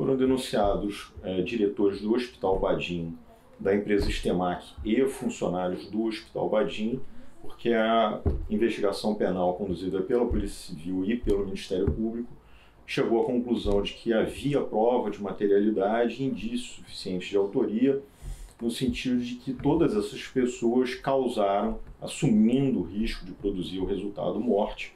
foram denunciados é, diretores do Hospital Badim, da empresa Estemac e funcionários do Hospital Badim, porque a investigação penal conduzida pela Polícia Civil e pelo Ministério Público chegou à conclusão de que havia prova de materialidade e indícios suficientes de autoria, no sentido de que todas essas pessoas causaram, assumindo o risco de produzir o resultado morte,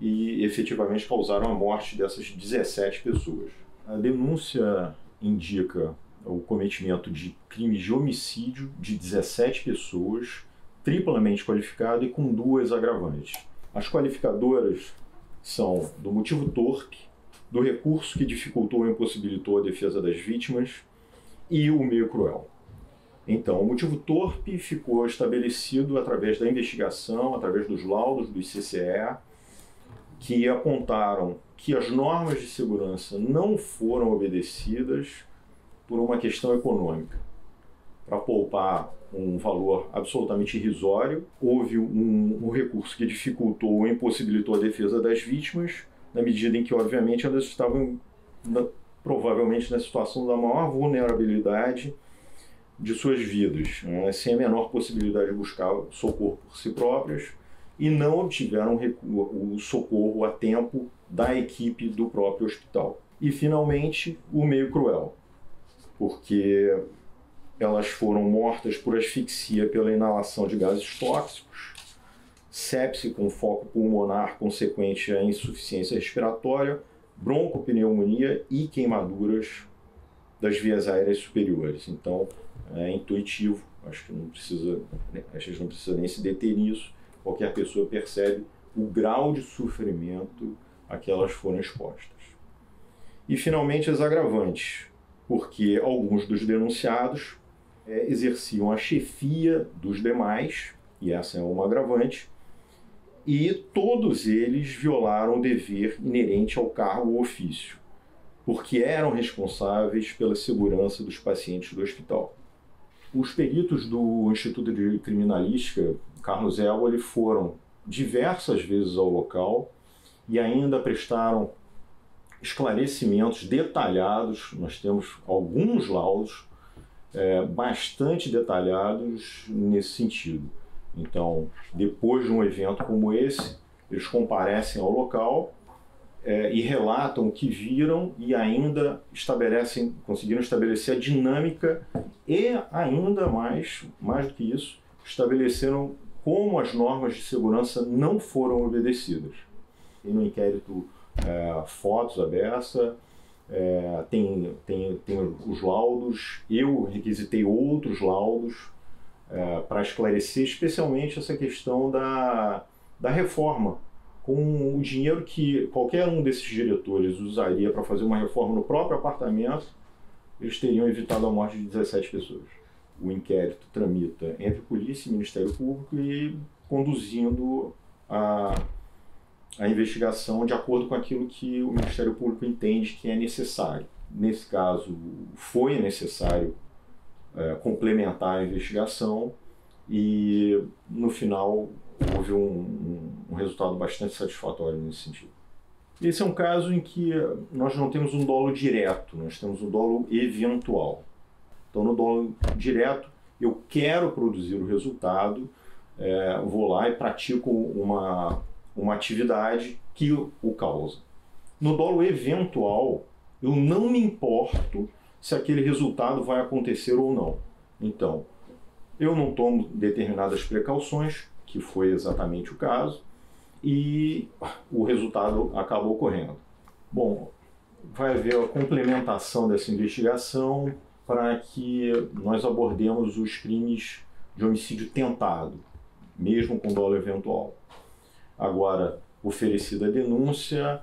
e efetivamente causaram a morte dessas 17 pessoas. A denúncia indica o cometimento de crimes de homicídio de 17 pessoas, triplamente qualificado e com duas agravantes. As qualificadoras são do motivo torpe, do recurso que dificultou ou impossibilitou a defesa das vítimas e o meio cruel. Então, o motivo torpe ficou estabelecido através da investigação, através dos laudos do ICCE, que apontaram que as normas de segurança não foram obedecidas por uma questão econômica. Para poupar um valor absolutamente irrisório, houve um, um recurso que dificultou ou impossibilitou a defesa das vítimas, na medida em que, obviamente, elas estavam na, provavelmente na situação da maior vulnerabilidade de suas vidas, né, sem a menor possibilidade de buscar socorro por si próprias e não obtiveram o socorro a tempo da equipe do próprio hospital. E, finalmente, o meio cruel, porque elas foram mortas por asfixia pela inalação de gases tóxicos, sepse com foco pulmonar consequente à insuficiência respiratória, broncopneumonia e queimaduras das vias aéreas superiores. Então, é intuitivo, acho que não precisa, a gente não precisa nem se deter nisso. Qualquer pessoa percebe o grau de sofrimento a que elas foram expostas. E finalmente as agravantes, porque alguns dos denunciados é, exerciam a chefia dos demais, e essa é uma agravante, e todos eles violaram o dever inerente ao cargo ou ofício, porque eram responsáveis pela segurança dos pacientes do hospital. Os peritos do Instituto de Criminalística, Carlos Elwali, foram diversas vezes ao local e ainda prestaram esclarecimentos detalhados. Nós temos alguns laudos é, bastante detalhados nesse sentido. Então, depois de um evento como esse, eles comparecem ao local é, e relatam o que viram e ainda estabelecem, conseguiram estabelecer a dinâmica e ainda mais, mais do que isso, estabeleceram como as normas de segurança não foram obedecidas. E no inquérito é, fotos aberta, é, tem, tem, tem os laudos, eu requisitei outros laudos é, para esclarecer especialmente essa questão da, da reforma com o dinheiro que qualquer um desses diretores usaria para fazer uma reforma no próprio apartamento, eles teriam evitado a morte de 17 pessoas. O inquérito tramita entre polícia e Ministério Público e conduzindo a, a investigação de acordo com aquilo que o Ministério Público entende que é necessário. Nesse caso, foi necessário é, complementar a investigação e, no final, houve um, um, um resultado bastante satisfatório nesse sentido. Esse é um caso em que nós não temos um dolo direto, nós temos um dolo eventual. Então, no dolo direto, eu quero produzir o resultado, é, vou lá e pratico uma, uma atividade que o causa. No dolo eventual, eu não me importo se aquele resultado vai acontecer ou não. Então, eu não tomo determinadas precauções, que foi exatamente o caso, e o resultado acaba ocorrendo. Bom, vai haver a complementação dessa investigação para que nós abordemos os crimes de homicídio tentado, mesmo com dolo eventual. Agora, oferecida a denúncia,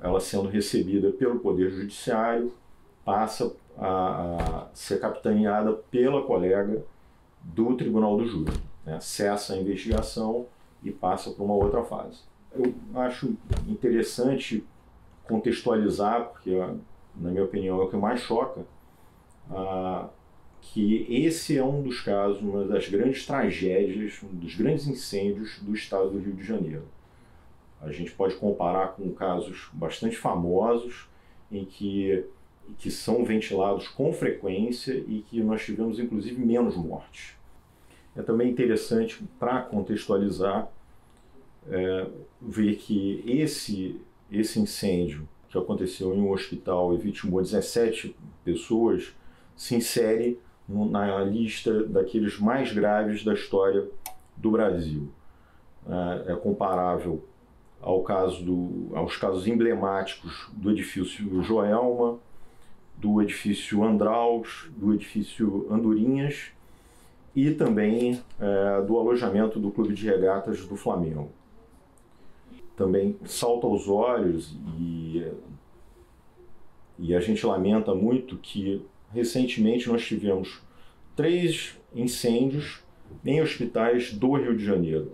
ela sendo recebida pelo Poder Judiciário, passa a, a ser capitaneada pela colega do Tribunal do Júri né, cessa a investigação e passa para uma outra fase. Eu acho interessante contextualizar, porque, na minha opinião, é o que mais choca, que esse é um dos casos, uma das grandes tragédias, um dos grandes incêndios do estado do Rio de Janeiro. A gente pode comparar com casos bastante famosos em que que são ventilados com frequência e que nós tivemos inclusive menos mortes. É também interessante para contextualizar é, ver que esse esse incêndio que aconteceu em um hospital e vitimou 17 pessoas se insere na lista daqueles mais graves da história do Brasil. É, é comparável ao caso do, aos casos emblemáticos do edifício Joelma, do edifício Andraus, do edifício Andorinhas e também é, do alojamento do Clube de Regatas do Flamengo. Também salta aos olhos e, e a gente lamenta muito que recentemente nós tivemos três incêndios em hospitais do Rio de Janeiro.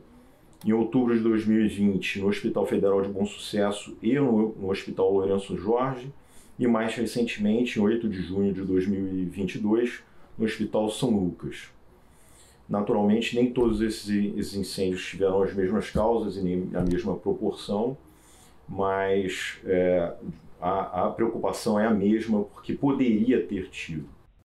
Em outubro de 2020, no Hospital Federal de Bom Sucesso e no, no Hospital Lourenço Jorge, e mais recentemente, em 8 de junho de 2022, no Hospital São Lucas. Naturalmente, nem todos esses, esses incêndios tiveram as mesmas causas e nem a mesma proporção, mas é, a, a preocupação é a mesma porque poderia ter tido.